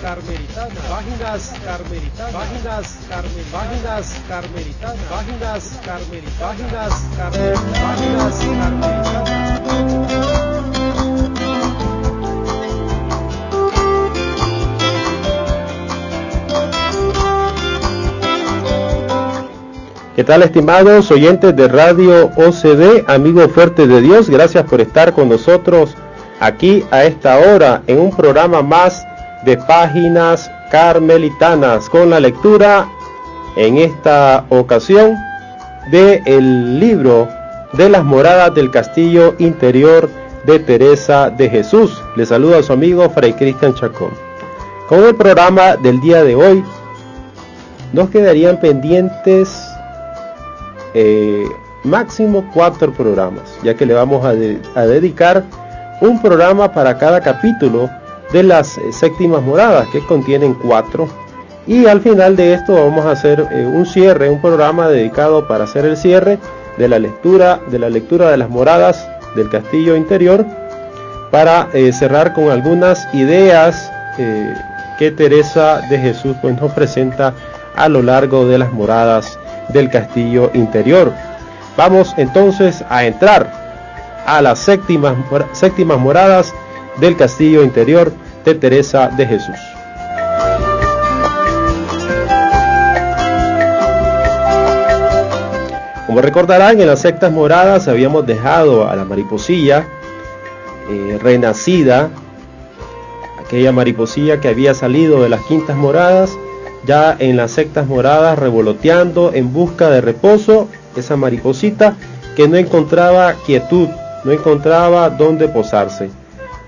Carmelitanas, páginas carmelitanas, páginas carmelitanas, páginas carmelitanas, páginas carmelitanas, páginas carmelitanas, páginas carmelitanas. ¿Qué tal estimados oyentes de Radio OCD, amigos fuertes de Dios? Gracias por estar con nosotros aquí a esta hora en un programa más de páginas carmelitanas con la lectura en esta ocasión de el libro de las moradas del castillo interior de Teresa de Jesús. Le saluda a su amigo Fray Cristian Chacón. Con el programa del día de hoy nos quedarían pendientes eh, máximo cuatro programas, ya que le vamos a dedicar un programa para cada capítulo de las eh, séptimas moradas, que contienen cuatro. Y al final de esto vamos a hacer eh, un cierre, un programa dedicado para hacer el cierre de la lectura de la lectura de las moradas del castillo interior para eh, cerrar con algunas ideas que Teresa de Jesús pues, nos presenta a lo largo de las moradas del castillo interior. Vamos entonces a entrar a las séptimas, séptimas moradas del castillo interior de Teresa de Jesús. Como recordarán, en las sectas moradas habíamos dejado a la mariposilla eh, renacida, aquella mariposilla que había salido de las quintas moradas, ya en las sectas moradas revoloteando en busca de reposo, esa mariposita que no encontraba quietud, no encontraba dónde posarse.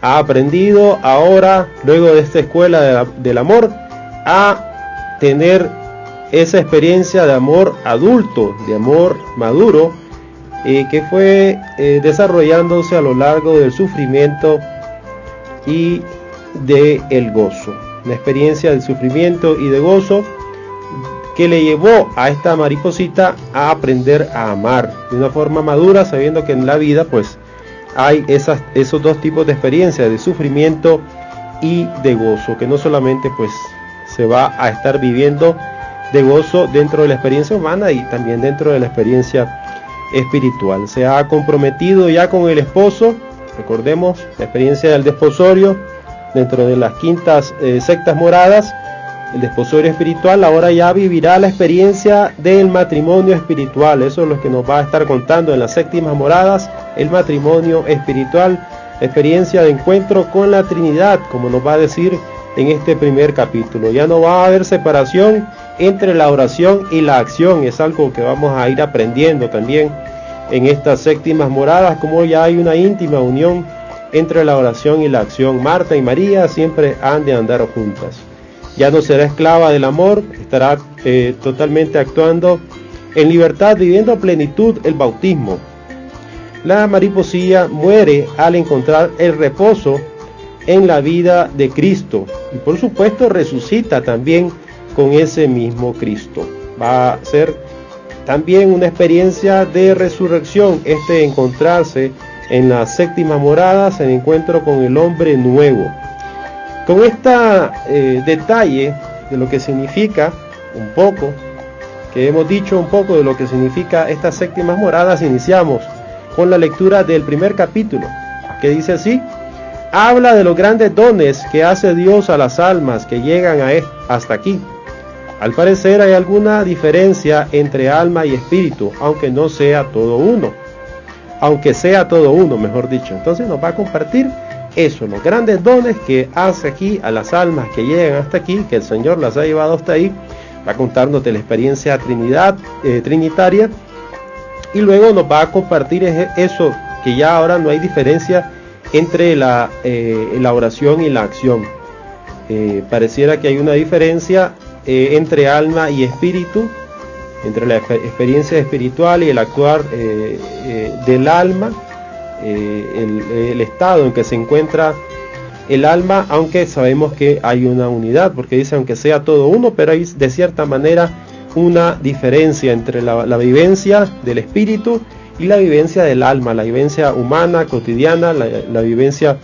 Ha aprendido ahora, luego de esta escuela del amor, a tener esa experiencia de amor adulto, de amor maduro, eh, que fue eh, desarrollándose a lo largo del sufrimiento y de el gozo. Una experiencia de sufrimiento y de gozo que le llevó a esta mariposita a aprender a amar de una forma madura, sabiendo que en la vida pues hay esos dos tipos de experiencias, de sufrimiento y de gozo, que no solamente pues se va a estar viviendo de gozo dentro de la experiencia humana y también dentro de la experiencia espiritual. Se ha comprometido ya con el esposo, recordemos la experiencia del desposorio dentro de las quintas eh, sectas moradas, el desposorio espiritual, ahora ya vivirá la experiencia del matrimonio espiritual. Eso es lo que nos va a estar contando en las séptimas moradas, el matrimonio espiritual, la experiencia de encuentro con la Trinidad, como nos va a decir en este primer capítulo. Ya no va a haber separación entre la oración y la acción, es algo que vamos a ir aprendiendo también en estas séptimas moradas, como ya hay una íntima unión entre la oración y la acción. Marta y María siempre han de andar juntas ya no será esclava del amor, estará eh, totalmente actuando en libertad, viviendo a plenitud el bautismo. La mariposilla muere al encontrar el reposo en la vida de Cristo y por supuesto resucita también con ese mismo Cristo. Va a ser también una experiencia de resurrección, este encontrarse en las séptimas moradas, el encuentro con el hombre nuevo. Con este detalle de lo que significa un poco, que hemos dicho un poco de lo que significa estas séptimas moradas, iniciamos con la lectura del primer capítulo, que dice así, habla de los grandes dones que hace Dios a las almas que llegan a hasta aquí. Al parecer hay alguna diferencia entre alma y espíritu, aunque no sea todo uno. Aunque sea todo uno, mejor dicho. Entonces nos va a compartir eso, los grandes dones que hace aquí a las almas que llegan hasta aquí, que el Señor las ha llevado hasta ahí, va a contarnos de la experiencia Trinidad, eh, trinitaria y luego nos va a compartir eso, que ya ahora no hay diferencia entre la, eh, la oración y la acción. Eh, pareciera que hay una diferencia entre alma y espíritu, entre la experiencia espiritual y el actuar del alma, el, el estado en que se encuentra el alma, aunque sabemos que hay una unidad, porque dice aunque sea todo uno, pero hay de cierta manera una diferencia entre la, vivencia del espíritu y la vivencia del alma, la vivencia humana, cotidiana, la, vivencia,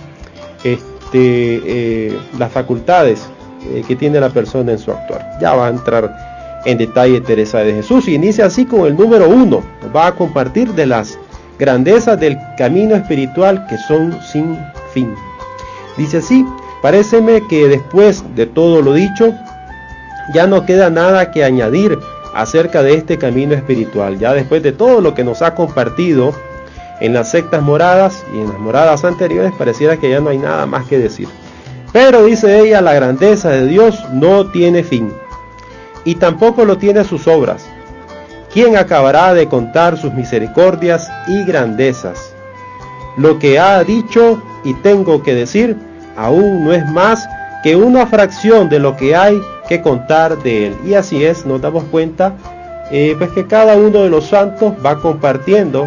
este, eh, las facultades eh, que tiene la persona en su actuar. Ya va a entrar en detalle Teresa de Jesús y inicia así con el número uno, va a compartir de las grandezas del camino espiritual que son sin fin. Dice así, paréceme que después de todo lo dicho, ya no queda nada que añadir acerca de este camino espiritual. Ya después de todo lo que nos ha compartido en las sectas moradas y en las moradas anteriores, pareciera que ya no hay nada más que decir. Pero dice ella, la grandeza de Dios no tiene fin, y tampoco lo tiene sus obras. ¿Quién acabará de contar sus misericordias y grandezas? Lo que ha dicho y tengo que decir, aún no es más que una fracción de lo que hay que contar de él. Y así es, nos damos cuenta, eh, pues que cada uno de los santos va compartiendo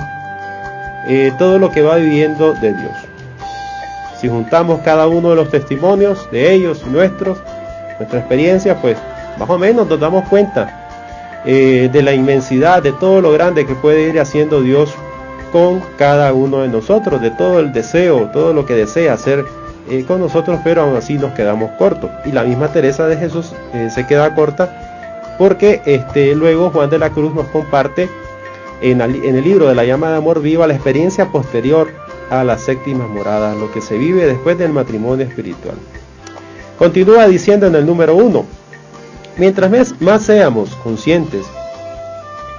eh, todo lo que va viviendo de Dios. Si juntamos cada uno de los testimonios de ellos y nuestros, nuestra experiencia, pues más o menos nos damos cuenta eh, de la inmensidad, de todo lo grande que puede ir haciendo Dios con cada uno de nosotros, de todo el deseo, todo lo que desea hacer eh, con nosotros, pero aún así nos quedamos cortos. Y la misma Teresa de Jesús eh, se queda corta porque este, luego Juan de la Cruz nos comparte en, en, el libro de la llama de amor viva la experiencia posterior a las séptimas moradas, lo que se vive después del matrimonio espiritual. Continúa diciendo en el número uno, mientras más seamos conscientes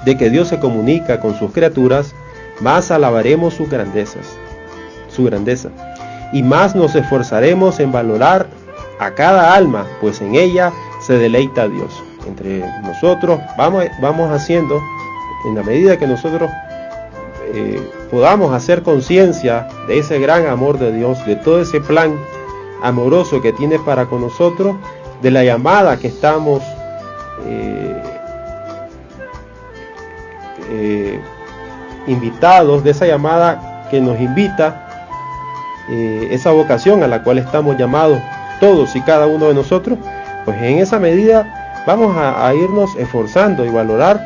de que Dios se comunica con sus criaturas, más alabaremos sus grandezas, su grandeza, y más nos esforzaremos en valorar a cada alma, pues en ella se deleita Dios. Entre nosotros vamos, vamos haciendo, en la medida que nosotros eh, podamos hacer conciencia de ese gran amor de Dios, de todo ese plan amoroso que tiene para con nosotros, de la llamada que estamos eh, eh, invitados, de esa llamada que nos invita, eh, esa vocación a la cual estamos llamados todos y cada uno de nosotros, pues en esa medida vamos a, irnos esforzando y valorar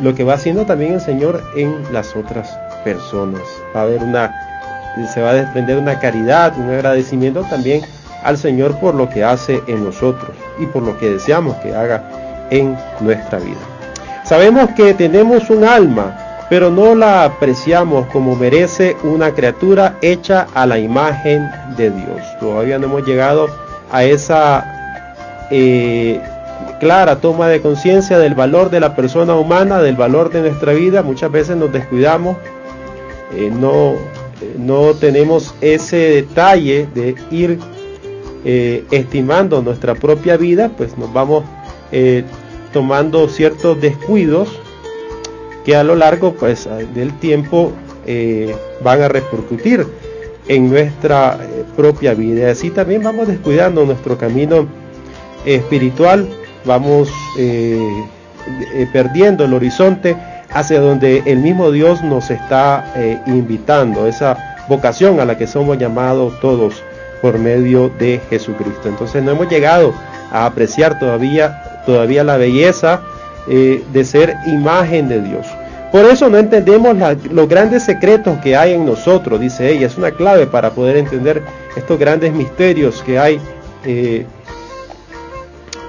lo que va haciendo también el Señor en las otras personas. Va a haber una, se va a desprender una caridad, un agradecimiento también al Señor por lo que hace en nosotros y por lo que deseamos que haga en nuestra vida. Sabemos que tenemos un alma, pero no la apreciamos como merece una criatura hecha a la imagen de Dios. Todavía no hemos llegado a esa eh, clara toma de conciencia del valor de la persona humana, del valor de nuestra vida. Muchas veces nos descuidamos, eh, no, no tenemos ese detalle de ir eh, estimando nuestra propia vida, pues nos vamos tomando ciertos descuidos que a lo largo pues, del tiempo eh, van a repercutir en nuestra eh, propia vida. Así también vamos descuidando nuestro camino espiritual, vamos eh, perdiendo el horizonte hacia donde el mismo Dios nos está invitando, esa vocación a la que somos llamados todos por medio de Jesucristo. Entonces no hemos llegado a apreciar todavía todavía la belleza eh, de ser imagen de Dios. Por eso no entendemos los grandes secretos que hay en nosotros, dice ella. Es una clave para poder entender estos grandes misterios que hay, eh,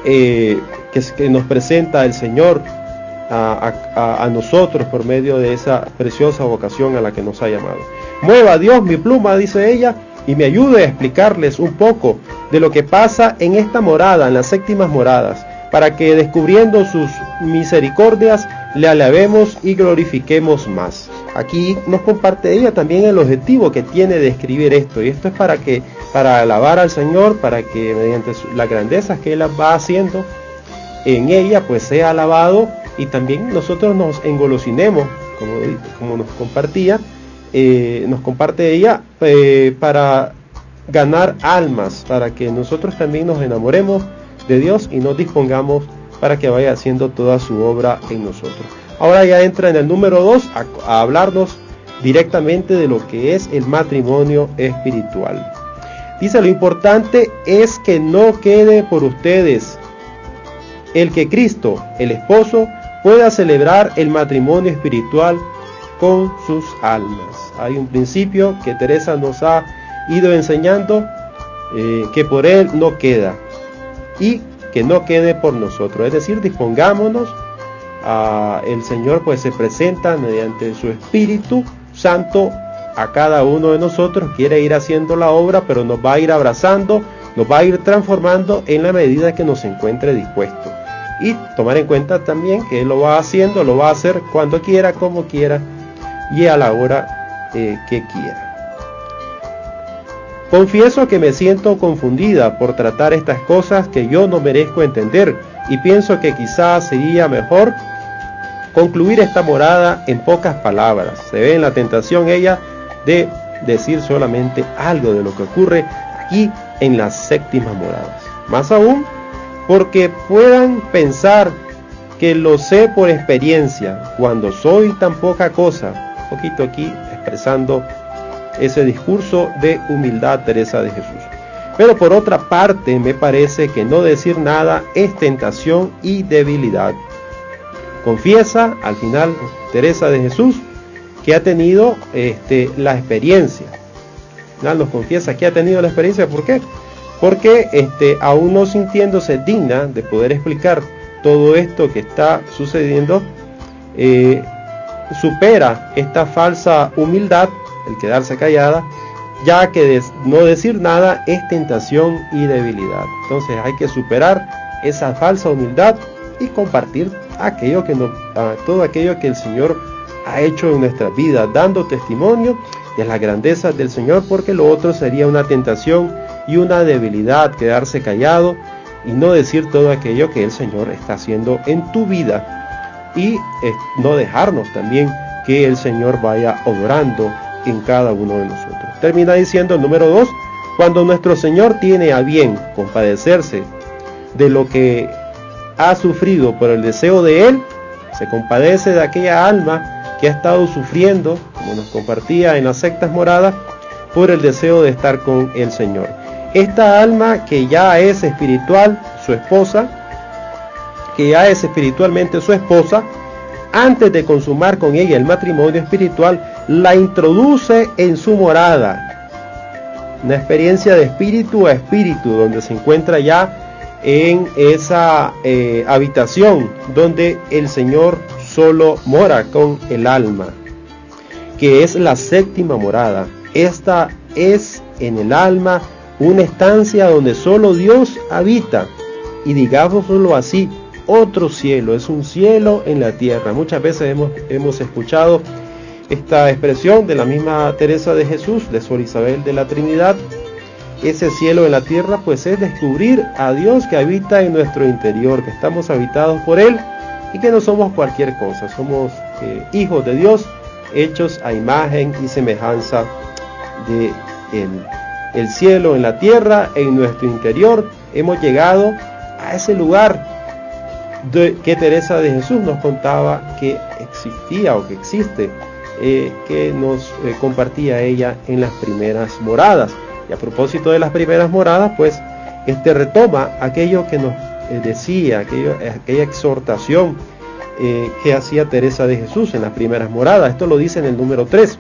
eh, que, nos presenta el Señor a, a, nosotros por medio de esa preciosa vocación a la que nos ha llamado. Mueva Dios mi pluma, dice ella, y me ayude a explicarles un poco de lo que pasa en esta morada, en las séptimas moradas para que descubriendo sus misericordias le alabemos y glorifiquemos más. Aquí nos comparte ella también el objetivo que tiene de escribir esto, y esto es para que para alabar al Señor, para que mediante las grandezas que él va haciendo en ella pues sea alabado y también nosotros nos engolosinemos, como, como nos compartía, eh, nos comparte ella, eh, para ganar almas, para que nosotros también nos enamoremos de Dios y nos dispongamos para que vaya haciendo toda su obra en nosotros. Ahora ya entra en el número 2 a, hablarnos directamente de lo que es el matrimonio espiritual. Dice, lo importante es que no quede por ustedes el que Cristo, el esposo, pueda celebrar el matrimonio espiritual con sus almas. Hay un principio que Teresa nos ha ido enseñando eh, que por él no queda y que no quede por nosotros. Es decir, dispongámonos a el Señor pues se presenta mediante su Espíritu Santo a cada uno de nosotros, quiere ir haciendo la obra, pero nos va a ir abrazando, nos va a ir transformando en la medida que nos encuentre dispuesto. Y tomar en cuenta también que Él lo va haciendo, lo va a hacer cuando quiera, como quiera y a la hora eh, que quiera. Confieso que me siento confundida por tratar estas cosas que yo no merezco entender y pienso que quizás sería mejor concluir esta morada en pocas palabras. Se ve en la tentación ella de decir solamente algo de lo que ocurre aquí en las séptimas moradas. Más aún porque puedan pensar que lo sé por experiencia cuando soy tan poca cosa. Poquito aquí expresando ese discurso de humildad Teresa de Jesús. Pero por otra parte me parece que no decir nada es tentación y debilidad. Confiesa al final Teresa de Jesús que ha tenido este, la experiencia. nos confiesa que ha tenido la experiencia. ¿Por qué? Porque este, aún no sintiéndose digna de poder explicar todo esto que está sucediendo, eh, supera esta falsa humildad el quedarse callada, ya que no decir nada es tentación y debilidad. Entonces hay que superar esa falsa humildad y compartir aquello que no, todo aquello que el Señor ha hecho en nuestra vida, dando testimonio de la grandeza del Señor, porque lo otro sería una tentación y una debilidad, quedarse callado y no decir todo aquello que el Señor está haciendo en tu vida y eh, no dejarnos también que el Señor vaya obrando en cada uno de nosotros. Termina diciendo el número 2, cuando nuestro Señor tiene a bien compadecerse de lo que ha sufrido por el deseo de Él, se compadece de aquella alma que ha estado sufriendo, como nos compartía en las sectas moradas, por el deseo de estar con el Señor. Esta alma que ya es espiritual, su esposa, que ya es espiritualmente su esposa, antes de consumar con ella el matrimonio espiritual, la introduce en su morada. Una experiencia de espíritu a espíritu, donde se encuentra ya en esa eh, habitación donde el Señor solo mora con el alma, que es la séptima morada. Esta es en el alma una estancia donde solo Dios habita. Y digámoslo así, otro cielo, es un cielo en la tierra. Muchas veces hemos, hemos escuchado esta expresión de la misma Teresa de Jesús, de Sor Isabel de la Trinidad, ese cielo en la tierra, pues es descubrir a Dios que habita en nuestro interior, que estamos habitados por Él y que no somos cualquier cosa, somos eh, hijos de Dios, hechos a imagen y semejanza de Él. El cielo en la tierra, en nuestro interior, hemos llegado a ese lugar de, que Teresa de Jesús nos contaba que existía o que existe eh, que nos eh, compartía ella en las primeras moradas. Y a propósito de las primeras moradas, pues este retoma aquello que nos eh, decía, aquella exhortación que hacía Teresa de Jesús en las primeras moradas. Esto lo dice en el número 3.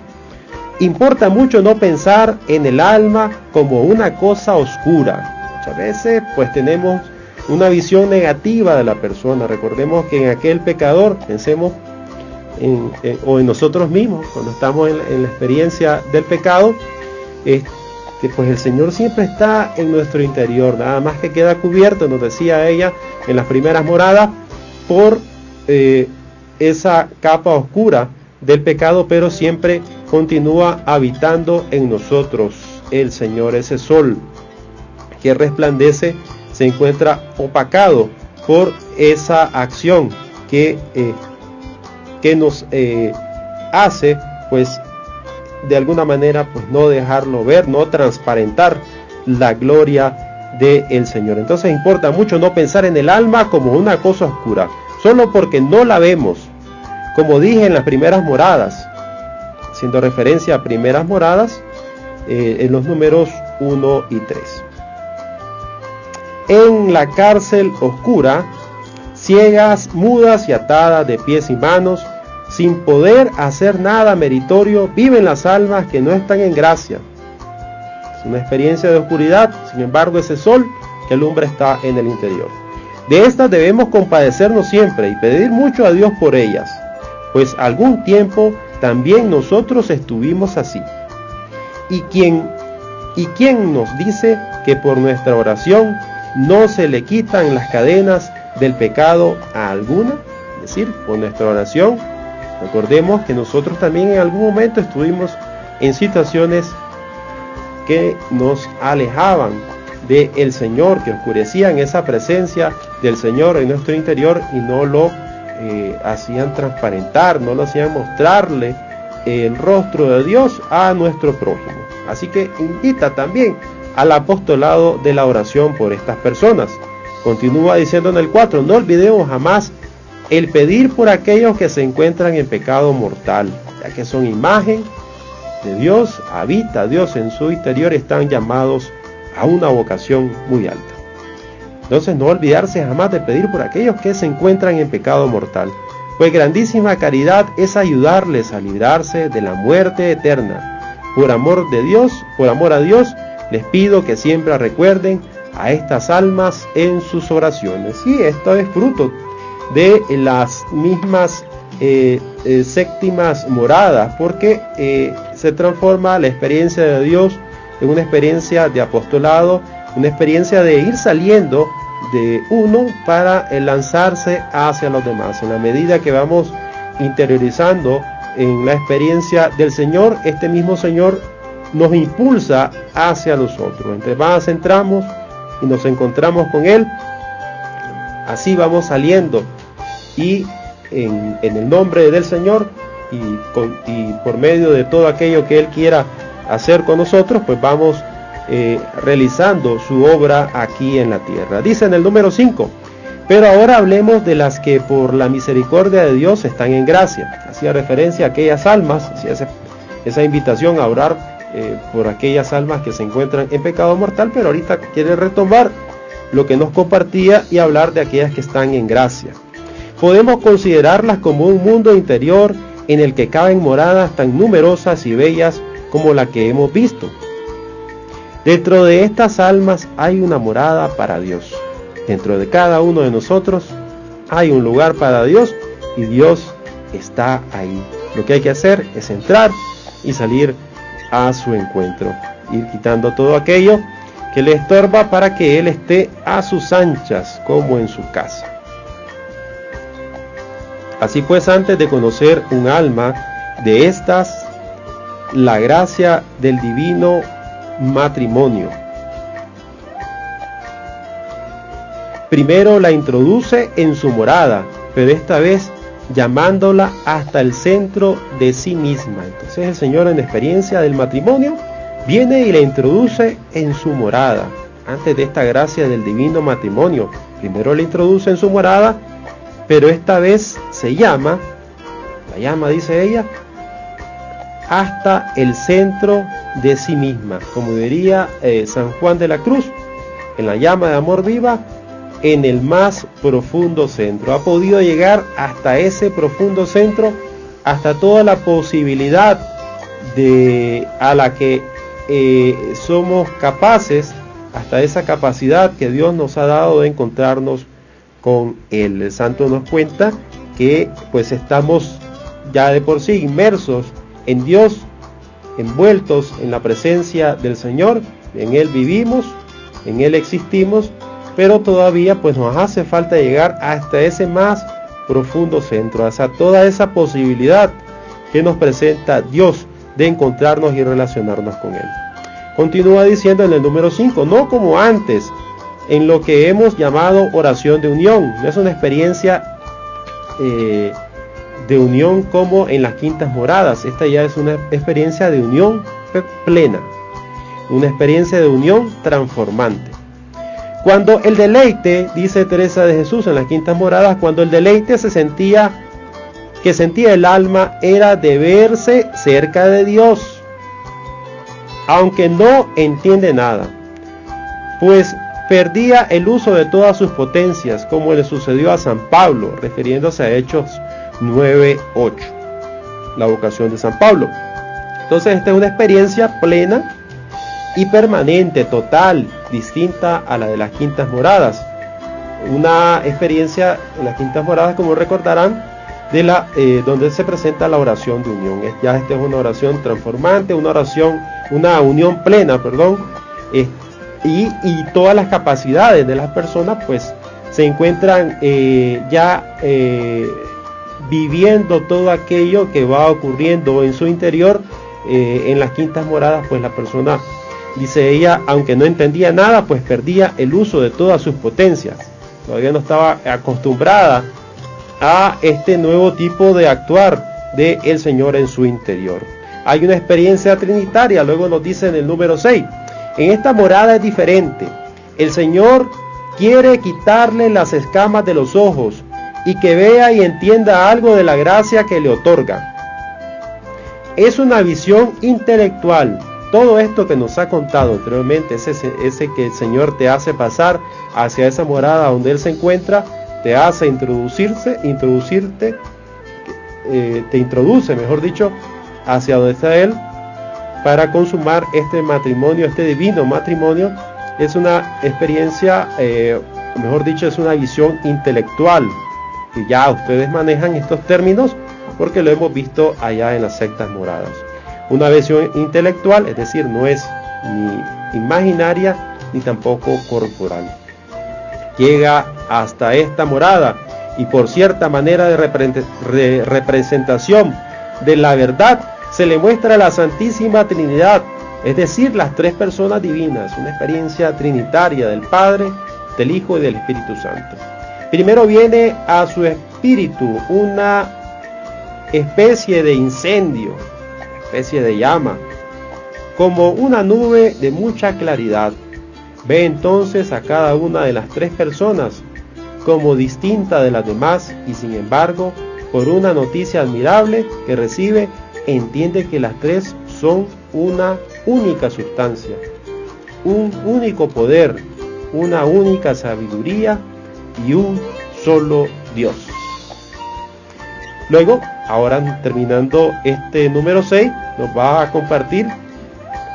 Importa mucho no pensar en el alma como una cosa oscura. Muchas veces pues tenemos una visión negativa de la persona. Recordemos que en aquel pecador, pensemos o en nosotros mismos, cuando estamos en, la experiencia del pecado, que pues el Señor siempre está en nuestro interior, nada más que queda cubierto, nos decía ella en las primeras moradas, por eh, esa capa oscura del pecado, pero siempre continúa habitando en nosotros el Señor, ese sol que resplandece, se encuentra opacado por esa acción que, eh, que nos eh, hace pues de alguna manera pues no dejarlo ver, no transparentar la gloria del Señor. Entonces importa mucho no pensar en el alma como una cosa oscura, solo porque no la vemos, como dije en las primeras moradas, haciendo referencia a primeras moradas eh, en los números 1 y 3. En la cárcel oscura, ciegas, mudas y atadas de pies y manos, sin poder hacer nada meritorio, viven las almas que no están en gracia. Es una experiencia de oscuridad, sin embargo ese sol que alumbra está en el interior. De estas debemos compadecernos siempre y pedir mucho a Dios por ellas, pues algún tiempo también nosotros estuvimos así. ¿Y quién, y quién nos dice que por nuestra oración no se le quitan las cadenas del pecado a alguna? Es decir, por nuestra oración Recordemos que nosotros también en algún momento estuvimos en situaciones que nos alejaban del el Señor, que oscurecían esa presencia del Señor en nuestro interior y no lo eh, hacían transparentar, no lo hacían mostrarle el rostro de Dios a nuestro prójimo. Así que invita también al apostolado de la oración por estas personas. Continúa diciendo en el 4, no olvidemos jamás el pedir por aquellos que se encuentran en pecado mortal, ya que son imagen de Dios, habita Dios en su interior, están llamados a una vocación muy alta. Entonces no olvidarse jamás de pedir por aquellos que se encuentran en pecado mortal, pues grandísima caridad es ayudarles a librarse de la muerte eterna. Por amor de Dios, por amor a Dios, les pido que siempre recuerden a estas almas en sus oraciones. Y esto es fruto de las mismas eh, eh, séptimas moradas, porque eh, se transforma la experiencia de Dios en una experiencia de apostolado, una experiencia de ir saliendo de uno para lanzarse hacia los demás. En la medida que vamos interiorizando en la experiencia del Señor, este mismo Señor nos impulsa hacia nosotros. Entre más entramos y nos encontramos con Él, así vamos saliendo y en, el nombre del Señor y, por medio de todo aquello que Él quiera hacer con nosotros, pues vamos eh, realizando su obra aquí en la tierra. Dice en el número 5, pero ahora hablemos de las que por la misericordia de Dios están en gracia. Hacía referencia a aquellas almas, esa, invitación a orar eh, por aquellas almas que se encuentran en pecado mortal, pero ahorita quiere retomar lo que nos compartía y hablar de aquellas que están en gracia podemos considerarlas como un mundo interior en el que caben moradas tan numerosas y bellas como la que hemos visto. Dentro de estas almas hay una morada para Dios. Dentro de cada uno de nosotros hay un lugar para Dios y Dios está ahí. Lo que hay que hacer es entrar y salir a su encuentro, ir quitando todo aquello que le estorba para que Él esté a sus anchas como en su casa. Así pues, antes de conocer un alma de estas, la gracia del divino matrimonio. Primero la introduce en su morada, pero esta vez llamándola hasta el centro de sí misma. Entonces el Señor en experiencia del matrimonio viene y la introduce en su morada. Antes de esta gracia del divino matrimonio, primero la introduce en su morada pero esta vez se llama, la llama dice ella, hasta el centro de sí misma, como diría eh, San Juan de la Cruz, en la llama de amor viva, en el más profundo centro. Ha podido llegar hasta ese profundo centro, hasta toda la posibilidad de a la que eh, somos capaces, hasta esa capacidad que Dios nos ha dado de encontrarnos con el santo nos cuenta que pues estamos ya de por sí inmersos en Dios, envueltos en la presencia del Señor, en Él vivimos, en Él existimos, pero todavía pues nos hace falta llegar hasta ese más profundo centro, hasta toda esa posibilidad que nos presenta Dios de encontrarnos y relacionarnos con Él. Continúa diciendo en el número 5, no como antes, en lo que hemos llamado oración de unión. Es una experiencia eh, de unión como en las quintas moradas. Esta ya es una experiencia de unión plena, una experiencia de unión transformante. Cuando el deleite, dice Teresa de Jesús en las quintas moradas, cuando el deleite se sentía, que sentía el alma, era de verse cerca de Dios, aunque no entiende nada, pues perdía el uso de todas sus potencias, como le sucedió a San Pablo, refiriéndose a Hechos 9.8, la vocación de San Pablo. Entonces esta es una experiencia plena y permanente, total, distinta a la de las quintas moradas. Una experiencia en las quintas moradas, como recordarán, de la, eh, donde se presenta la oración de unión. Ya esta es una oración transformante, una oración, una unión plena, perdón, y, y, todas las capacidades de las personas, pues, se encuentran eh, ya eh, viviendo todo aquello que va ocurriendo en su interior. en las quintas moradas, pues la persona Dice ella, aunque no entendía nada, pues perdía el uso de todas sus potencias. Todavía no estaba acostumbrada a este nuevo tipo de actuar de el Señor en su interior. Hay una experiencia trinitaria, luego nos dice en el número 6. En esta morada es diferente. El Señor quiere quitarle las escamas de los ojos y que vea y entienda algo de la gracia que le otorga. Es una visión intelectual, todo esto que nos ha contado anteriormente, ese, ese que el Señor te hace pasar hacia esa morada donde Él se encuentra, te hace introducirse, introducirte, eh, te introduce, mejor dicho, hacia donde está Él para consumar este matrimonio, este divino matrimonio. Es una experiencia, eh, mejor dicho, es una visión intelectual. Y ya ustedes manejan estos términos porque lo hemos visto allá en las sectas moradas. Una visión intelectual, es decir, no es ni imaginaria ni tampoco corporal. Llega hasta esta morada y por cierta manera de representación de la verdad se le muestra la Santísima Trinidad, es decir, las tres personas divinas, una experiencia trinitaria del Padre, del Hijo y del Espíritu Santo. Primero viene a su espíritu una especie de incendio especie de llama, como una nube de mucha claridad. Ve entonces a cada una de las tres personas como distinta de las demás y sin embargo, por una noticia admirable que recibe, entiende que las tres son una única sustancia, un único poder, una única sabiduría y un solo Dios. Luego, ahora terminando este número 6, nos va a compartir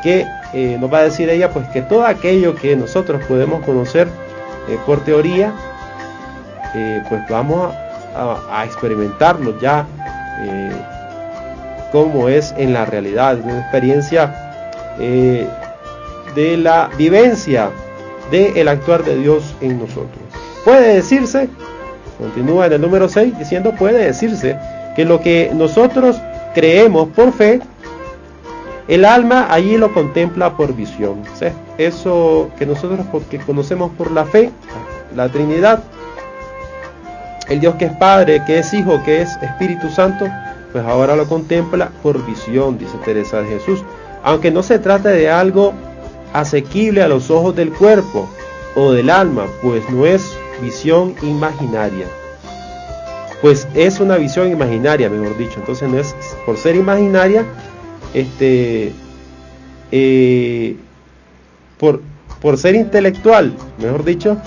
que eh, nos va a decir ella pues que todo aquello que nosotros podemos conocer eh, por teoría, eh, pues vamos a, experimentarlo ya como es en la realidad, una experiencia de la vivencia del actuar de Dios en nosotros. Puede decirse Continúa en el número 6 diciendo, puede decirse que lo que nosotros creemos por fe, el alma allí lo contempla por visión. eso que nosotros porque conocemos por la fe, la Trinidad, el Dios que es Padre, que es Hijo, que es Espíritu Santo, pues ahora lo contempla por visión, dice Teresa de Jesús. Aunque no se trate de algo asequible a los ojos del cuerpo o del alma, pues no es visión imaginaria. Pues es una visión imaginaria, mejor dicho. Entonces no es por ser imaginaria, este, eh, por, por ser intelectual, mejor dicho,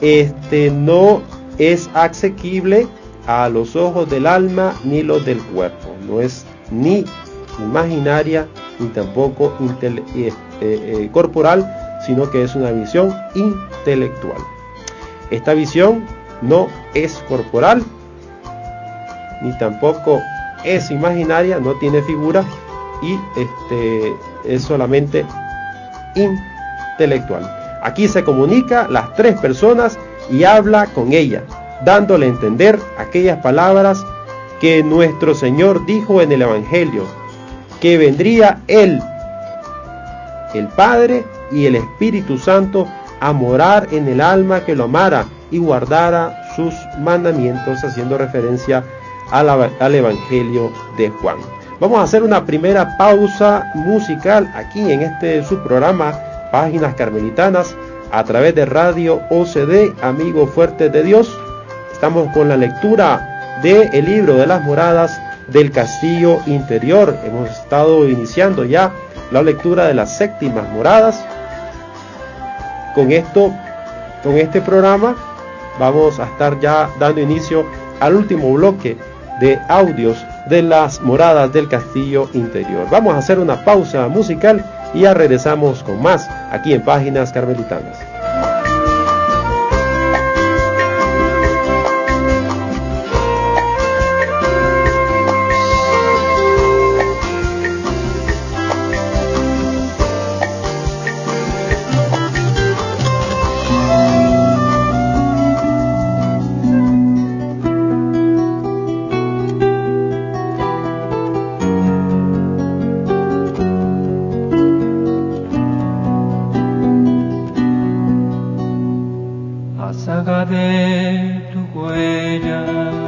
este no es asequible a los ojos del alma ni los del cuerpo. No es ni imaginaria ni tampoco eh, eh, corporal, sino que es una visión intelectual. Esta visión no es corporal, ni tampoco es imaginaria, no tiene figura y este, es solamente intelectual. Aquí se comunica las tres personas y habla con ella, dándole a entender aquellas palabras que nuestro Señor dijo en el Evangelio, que vendría Él, el Padre y el Espíritu Santo a morar en el alma que lo amara y guardara sus mandamientos, haciendo referencia al, Evangelio de Juan. Vamos a hacer una primera pausa musical aquí en este subprograma Páginas Carmelitanas a través de Radio OCD, Amigos Fuertes de Dios. Estamos con la lectura del el libro de las moradas del castillo interior. Hemos estado iniciando ya la lectura de las séptimas moradas. Con esto, con este programa, vamos a estar ya dando inicio al último bloque de audios de las moradas del castillo interior. Vamos a hacer una pausa musical y ya regresamos con más aquí en Páginas Carmelitanas. carga de tu huella.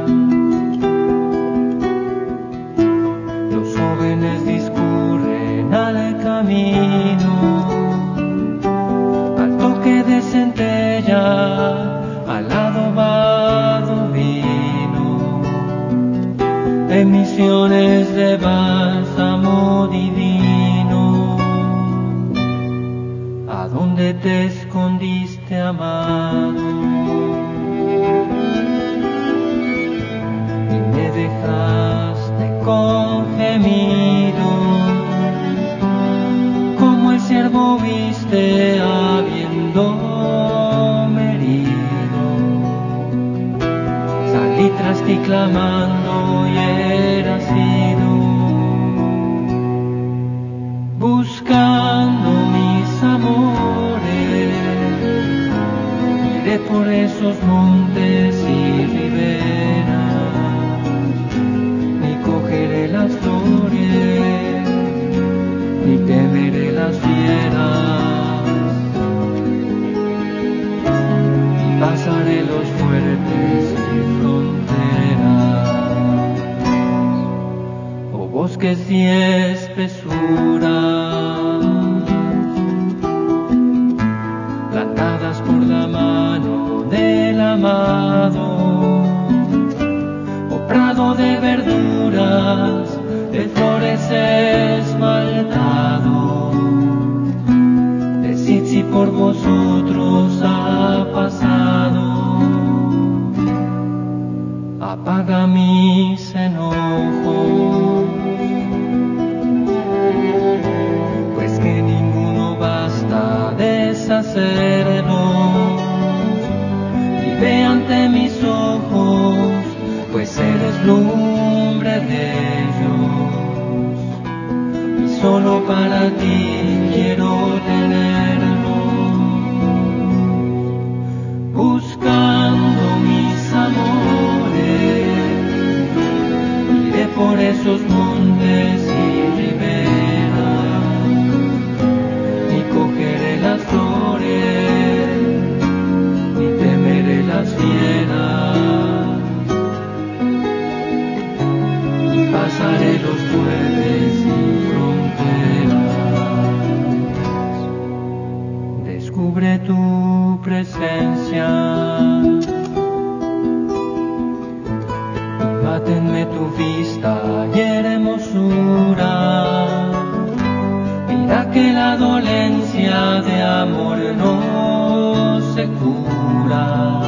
la dolencia de amor no se cura,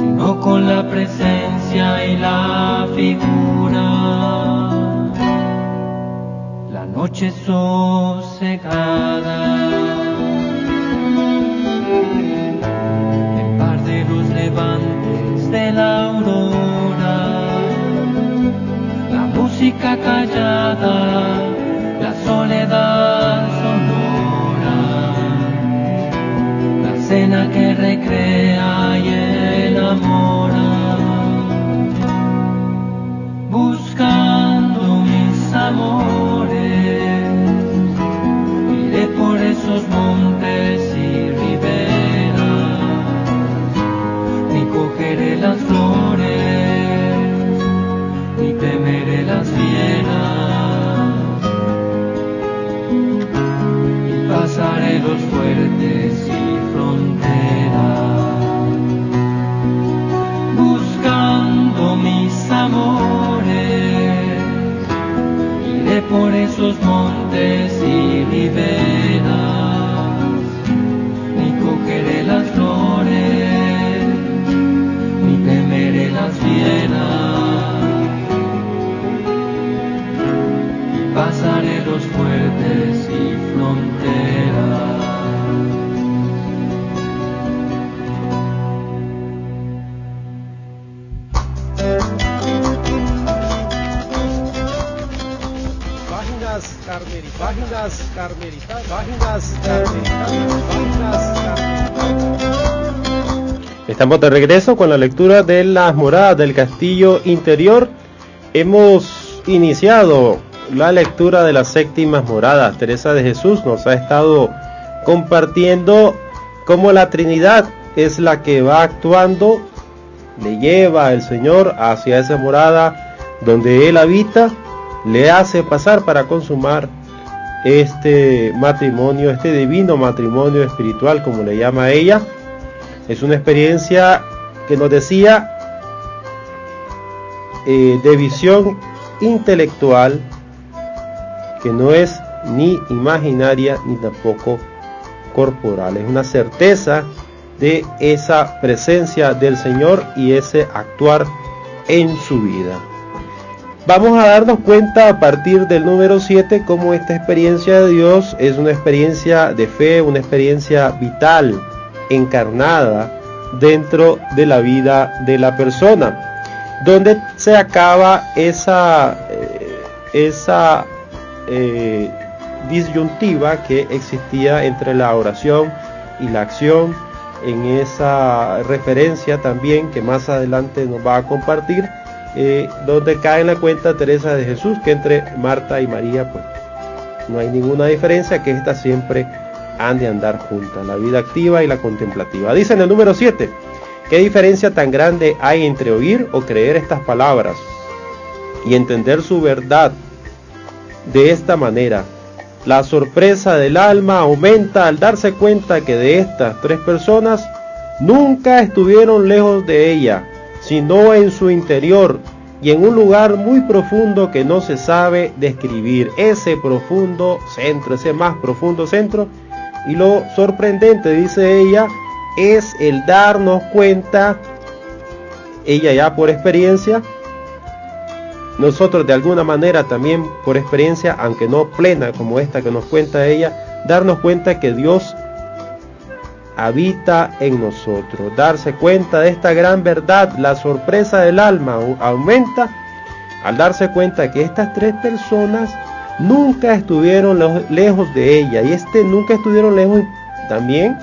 sino con la presencia y la figura. La noche sosegada. El par de los levantes de la aurora. La música callada que recrea y enamora, buscando mis amores, iré por esos montes y riberas, ni cogeré las flores, ni temeré las fieras, y pasaré los fuertes. Por esos montes y riberas, Estamos de regreso con la lectura de las moradas del castillo interior. Hemos iniciado la lectura de las séptimas moradas. Teresa de Jesús nos ha estado compartiendo cómo la Trinidad es la que va actuando, le lleva el Señor hacia esa morada donde Él habita le hace pasar para consumar este matrimonio, este divino matrimonio espiritual, como le llama ella. Es una experiencia que nos decía eh, de visión intelectual, que no es ni imaginaria ni tampoco corporal. Es una certeza de esa presencia del Señor y ese actuar en su vida. Vamos a darnos cuenta a partir del número 7 cómo esta experiencia de Dios es una experiencia de fe, una experiencia vital, encarnada dentro de la vida de la persona, donde se acaba esa, eh, esa eh, disyuntiva que existía entre la oración y la acción, en esa referencia también que más adelante nos va a compartir eh, donde cae en la cuenta Teresa de Jesús que entre Marta y María pues no hay ninguna diferencia que éstas siempre han de andar juntas, la vida activa y la contemplativa. Dice en el número 7, ¿qué diferencia tan grande hay entre oír o creer estas palabras y entender su verdad de esta manera? La sorpresa del alma aumenta al darse cuenta que de estas tres personas nunca estuvieron lejos de ella, sino en su interior y en un lugar muy profundo que no se sabe describir. Ese profundo centro, ese más profundo centro. Y lo sorprendente, dice ella, es el darnos cuenta, ella ya por experiencia, nosotros de alguna manera también por experiencia, aunque no plena como esta que nos cuenta ella, darnos cuenta que Dios habita en nosotros. Darse cuenta de esta gran verdad, la sorpresa del alma aumenta al darse cuenta que estas tres personas nunca estuvieron lejos de ella. Y este nunca estuvieron lejos también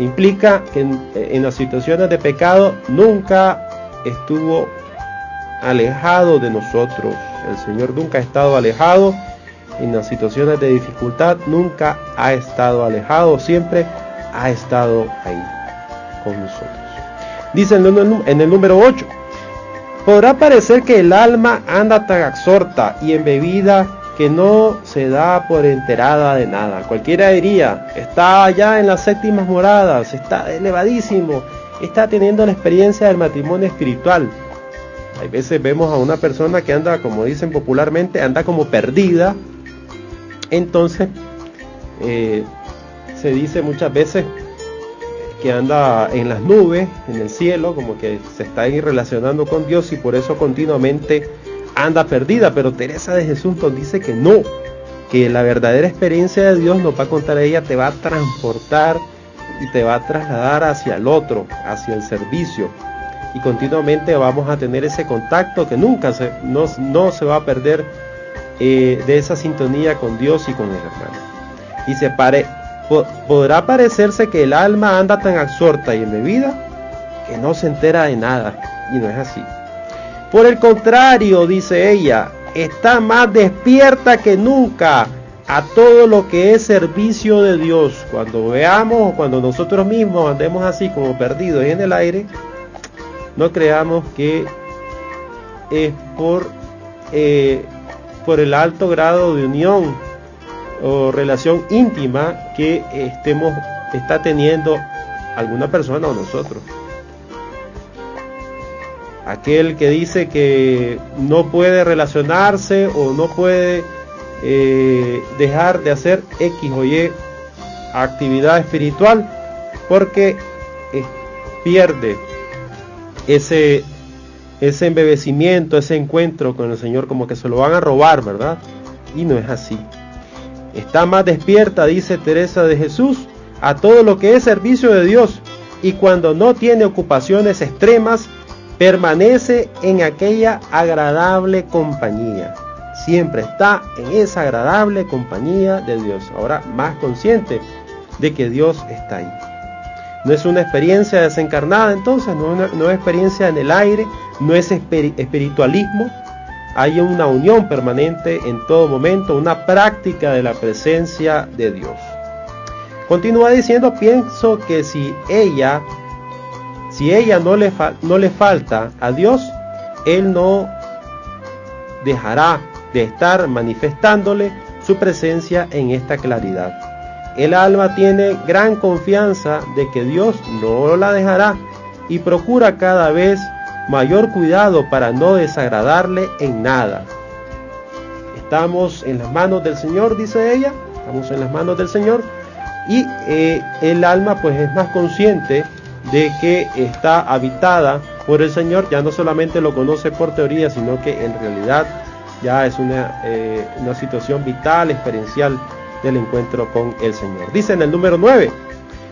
implica que en, las situaciones de pecado nunca estuvo alejado de nosotros. El Señor nunca ha estado alejado. En las situaciones de dificultad nunca ha estado alejado. Siempre ha estado ahí con nosotros. Dice en el número 8, podrá parecer que el alma anda tan absorta y embebida que no se da por enterada de nada. Cualquiera diría, está allá en las séptimas moradas, está elevadísimo, está teniendo la experiencia del matrimonio espiritual. Hay veces vemos a una persona que anda, como dicen popularmente, anda como perdida. Entonces, eh, se dice muchas veces que anda en las nubes, en el cielo, como que se está ahí relacionando con Dios y por eso continuamente anda perdida. Pero Teresa de Jesús nos dice que no, que la verdadera experiencia de Dios nos va a contar ella, te va a transportar y te va a trasladar hacia el otro, hacia el servicio. Y continuamente vamos a tener ese contacto que nunca se, no, no se va a perder eh, de esa sintonía con Dios y con el hermano. Y se pare, podrá parecerse que el alma anda tan absorta y embebida que no se entera de nada. Y no es así. Por el contrario, dice ella, está más despierta que nunca a todo lo que es servicio de Dios. Cuando veamos cuando nosotros mismos andemos así como perdidos en el aire, no creamos que es por, eh, por el alto grado de unión o relación íntima que estemos, está teniendo alguna persona o nosotros. Aquel que dice que no puede relacionarse o no puede eh, dejar de hacer X o Y actividad espiritual porque eh, pierde ese, ese embebecimiento, ese encuentro con el Señor, como que se lo van a robar, ¿verdad? Y no es así. Está más despierta, dice Teresa de Jesús, a todo lo que es servicio de Dios y cuando no tiene ocupaciones extremas, permanece en aquella agradable compañía. Siempre está en esa agradable compañía de Dios. Ahora más consciente de que Dios está ahí. No es una experiencia desencarnada, entonces no es, una, experiencia en el aire, no es espiritualismo. Hay una unión permanente en todo momento, una práctica de la presencia de Dios. Continúa diciendo, pienso que si ella, si ella no le, no le falta a Dios, Él no dejará de estar manifestándole su presencia en esta claridad. El alma tiene gran confianza de que Dios no la dejará y procura cada vez mayor cuidado para no desagradarle en nada. Estamos en las manos del Señor, dice ella, estamos en las manos del Señor y eh, el alma pues es más consciente de que está habitada por el Señor, ya no solamente lo conoce por teoría, sino que en realidad ya es una, eh, una situación vital, experiencial del encuentro con el Señor. Dice en el número 9,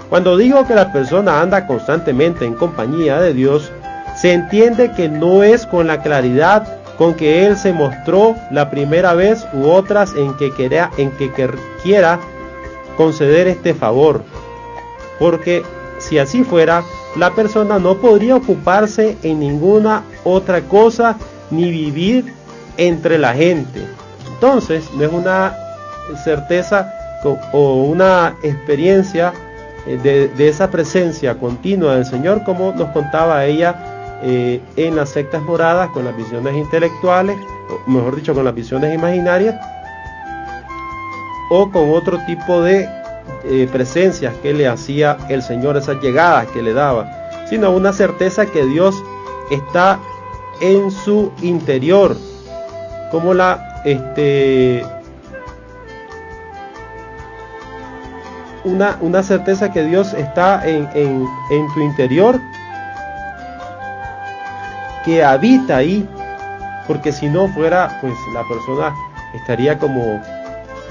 cuando digo que la persona anda constantemente en compañía de Dios, se entiende que no es con la claridad con que Él se mostró la primera vez u otras en que, quiera, en que quiera conceder este favor. Porque si así fuera, la persona no podría ocuparse en ninguna otra cosa ni vivir entre la gente. Entonces, no es una certeza o una experiencia eh, de, esa presencia continua del Señor, como nos contaba ella eh, en las sectas moradas, con las visiones intelectuales, o mejor dicho, con las visiones imaginarias, o con otro tipo de eh, presencias que le hacía el Señor, esas llegadas que le daba, sino una certeza que Dios está en su interior, como la este, una, una certeza que Dios está en, en, tu interior, que habita ahí, porque si no fuera, pues la persona estaría como,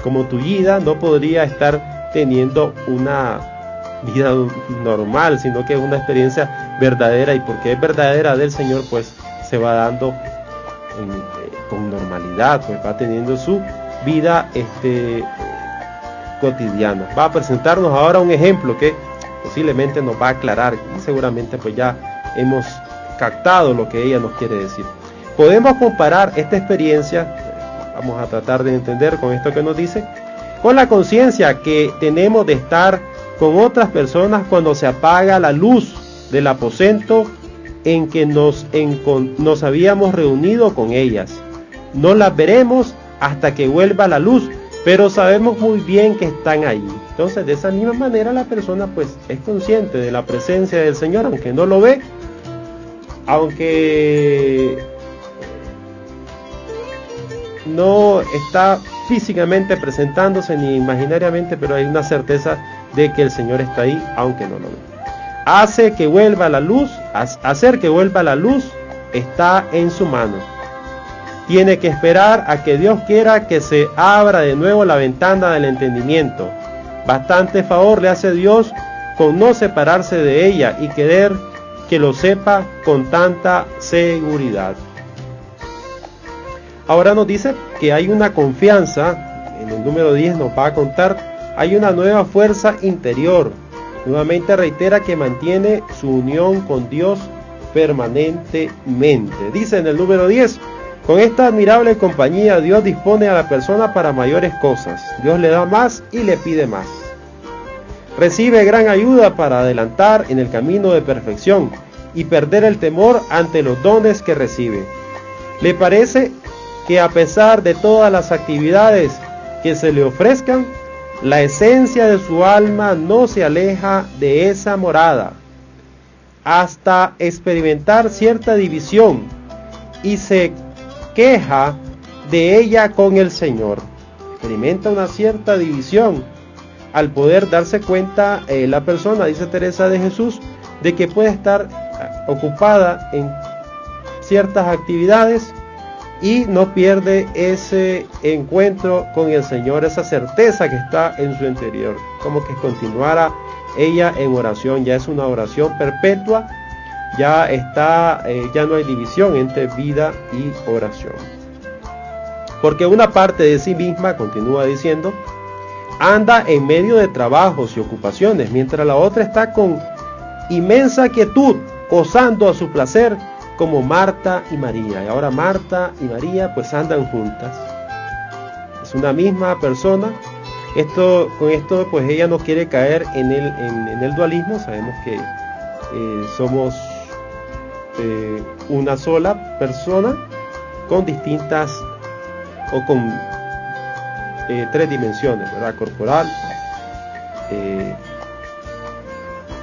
como tullida, no podría estar teniendo una vida normal, sino que es una experiencia verdadera y porque es verdadera del Señor, pues se va dando eh, con normalidad, pues va teniendo su vida este, cotidiana. Va a presentarnos ahora un ejemplo que posiblemente nos va a aclarar y seguramente pues ya hemos captado lo que ella nos quiere decir. Podemos comparar esta experiencia, vamos a tratar de entender con esto que nos dice, con la conciencia que tenemos de estar con otras personas cuando se apaga la luz del aposento en que nos, nos habíamos reunido con ellas. No las veremos hasta que vuelva la luz, pero sabemos muy bien que están ahí. Entonces, de esa misma manera la persona pues es consciente de la presencia del Señor, aunque no lo ve, aunque no está físicamente presentándose ni imaginariamente, pero hay una certeza de que el Señor está ahí, aunque no lo ve. Hace que vuelva la luz, hacer que vuelva la luz está en su mano tiene que esperar a que Dios quiera que se abra de nuevo la ventana del entendimiento. Bastante favor le hace Dios con no separarse de ella y querer que lo sepa con tanta seguridad. Ahora nos dice que hay una confianza, en el número 10 nos va a contar, hay una nueva fuerza interior. Nuevamente reitera que mantiene su unión con Dios permanentemente. Dice en el número 10, con esta admirable compañía Dios dispone a la persona para mayores cosas. Dios le da más y le pide más. Recibe gran ayuda para adelantar en el camino de perfección y perder el temor ante los dones que recibe. Le parece que a pesar de todas las actividades que se le ofrezcan, la esencia de su alma no se aleja de esa morada hasta experimentar cierta división y se queja de ella con el Señor. Experimenta una cierta división al poder darse cuenta eh, la persona, dice Teresa de Jesús, de que puede estar ocupada en ciertas actividades y no pierde ese encuentro con el Señor, esa certeza que está en su interior, como que continuara ella en oración, ya es una oración perpetua, ya está, eh, ya no hay división entre vida y oración. Porque una parte de sí misma, continúa diciendo, anda en medio de trabajos y ocupaciones, mientras la otra está con inmensa quietud, gozando a su placer como Marta y María. Y ahora Marta y María pues andan juntas. Es una misma persona. Esto, con esto pues ella no quiere caer en el, en, el dualismo. Sabemos que eh, somos eh, una sola persona con distintas o con eh, tres dimensiones, ¿verdad? Corporal,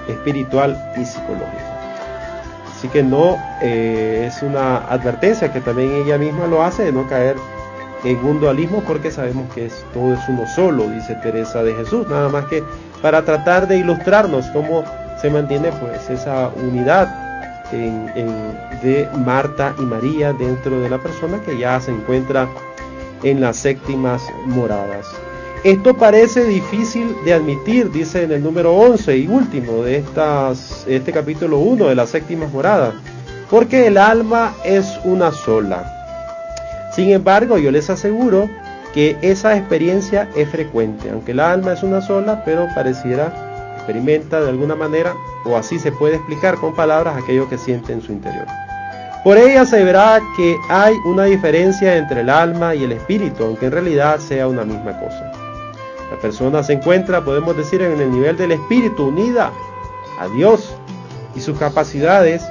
espiritual y psicológica. Así que no eh, es una advertencia que también ella misma lo hace de no caer en un dualismo porque sabemos que todo es uno solo, dice Teresa de Jesús, nada más que para tratar de ilustrarnos cómo se mantiene pues esa unidad de Marta y María dentro de la persona que ya se encuentra en las séptimas moradas. Esto parece difícil de admitir, dice en el número 11 y último de este capítulo 1 de las séptimas moradas, porque el alma es una sola. Sin embargo, yo les aseguro que esa experiencia es frecuente, aunque el alma es una sola, pero pareciera, experimenta de alguna manera, o así se puede explicar con palabras aquello que siente en su interior. Por ella se verá que hay una diferencia entre el alma y el espíritu, aunque en realidad sea una misma cosa. La persona se encuentra, podemos decir, en el nivel del espíritu unida a Dios y sus capacidades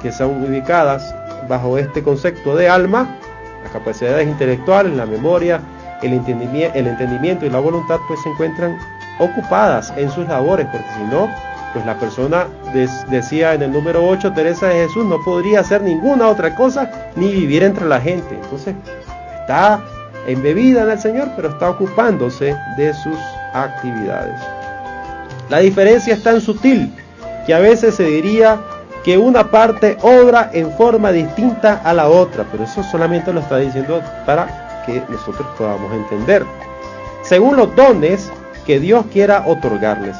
que son ubicadas bajo este concepto de alma, las capacidades intelectuales, la memoria, el entendimiento, el entendimiento y la voluntad pues se encuentran ocupadas en sus labores, porque si no, pues la persona decía en el número 8, Teresa de Jesús, no podría hacer ninguna otra cosa ni vivir entre la gente. Entonces, está embebida en el Señor, pero está ocupándose de sus actividades. La diferencia es tan sutil que a veces se diría que una parte obra en forma distinta a la otra, pero eso solamente lo está diciendo para que nosotros podamos entender. Según los dones que Dios quiera otorgarles,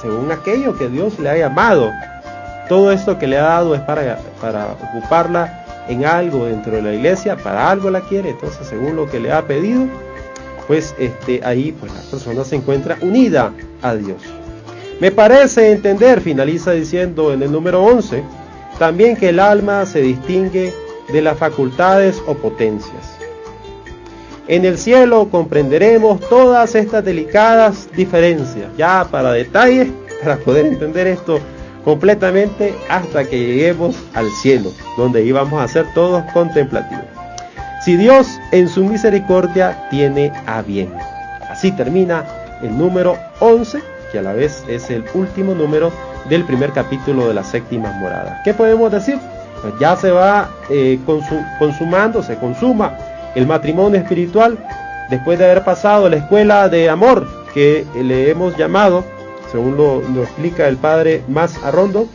según aquello que Dios le ha llamado, todo esto que le ha dado es para, para ocuparla en algo dentro de la iglesia, para algo la quiere, entonces según lo que le ha pedido, pues este, ahí pues la persona se encuentra unida a Dios. Me parece entender, finaliza diciendo en el número 11, también que el alma se distingue de las facultades o potencias. En el cielo comprenderemos todas estas delicadas diferencias, ya para detalles, para poder entender esto completamente hasta que lleguemos al cielo, donde íbamos a ser todos contemplativos. Si Dios en su misericordia tiene a bien. Así termina el número 11, que a la vez es el último número del primer capítulo de la séptima morada. ¿Qué podemos decir? Pues ya se va eh, consumando, se consuma el matrimonio espiritual después de haber pasado la escuela de amor que le hemos llamado según lo, explica el padre más arrondo,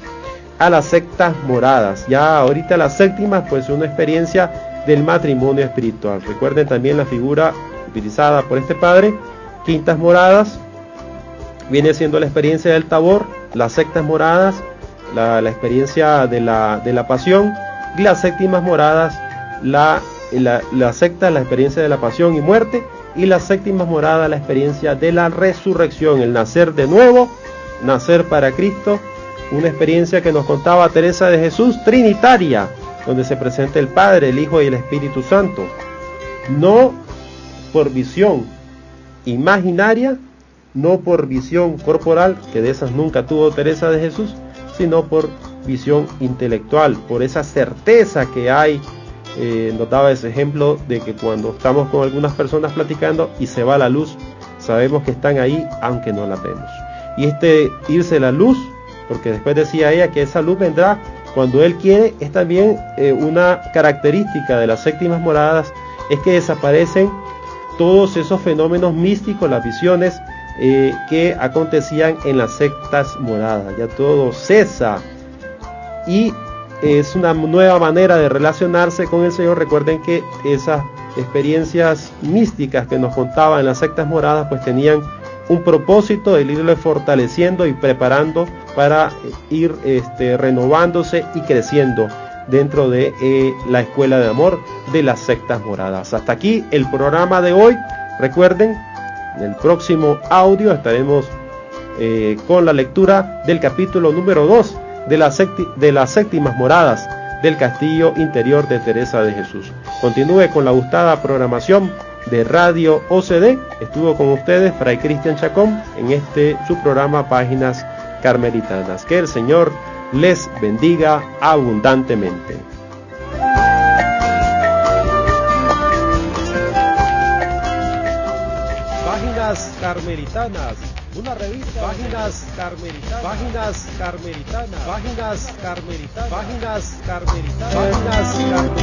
a las sectas moradas. Ya ahorita las séptimas, pues una experiencia del matrimonio espiritual. Recuerden también la figura utilizada por este padre, quintas moradas, viene siendo la experiencia del tabor, las sectas moradas, la, experiencia de la, de la, pasión, y las séptimas moradas, la, la, la secta, la experiencia de la pasión y muerte, y la séptima morada, la experiencia de la resurrección, el nacer de nuevo, nacer para Cristo, una experiencia que nos contaba Teresa de Jesús, trinitaria, donde se presenta el Padre, el Hijo y el Espíritu Santo, no por visión imaginaria, no por visión corporal, que de esas nunca tuvo Teresa de Jesús, sino por visión intelectual, por esa certeza que hay. Eh, nos daba ese ejemplo de que cuando estamos con algunas personas platicando y se va la luz, sabemos que están ahí aunque no la vemos. Y este irse la luz, porque después decía ella que esa luz vendrá cuando Él quiere, es también eh, una característica de las séptimas moradas, es que desaparecen todos esos fenómenos místicos, las visiones eh, que acontecían en las sectas moradas. Ya todo cesa y es una nueva manera de relacionarse con el Señor. Recuerden que esas experiencias místicas que nos contaban en las sectas moradas pues tenían un propósito el irle fortaleciendo y preparando para ir este, renovándose y creciendo dentro de eh, la escuela de amor de las sectas moradas. Hasta aquí el programa de hoy. Recuerden, en el próximo audio estaremos eh, con la lectura del capítulo número 2 de, la de las séptimas moradas del castillo interior de Teresa de Jesús. Continúe con la gustada programación de Radio OCD. Estuvo con ustedes Fray Cristian Chacón en este su programa Páginas Carmelitanas. Que el Señor les bendiga abundantemente. Páginas Carmelitanas, una revista. Páginas Carmelitanas, páginas Carmelitanas, páginas Carmelitanas, páginas Carmelitanas, páginas Carmelitanas.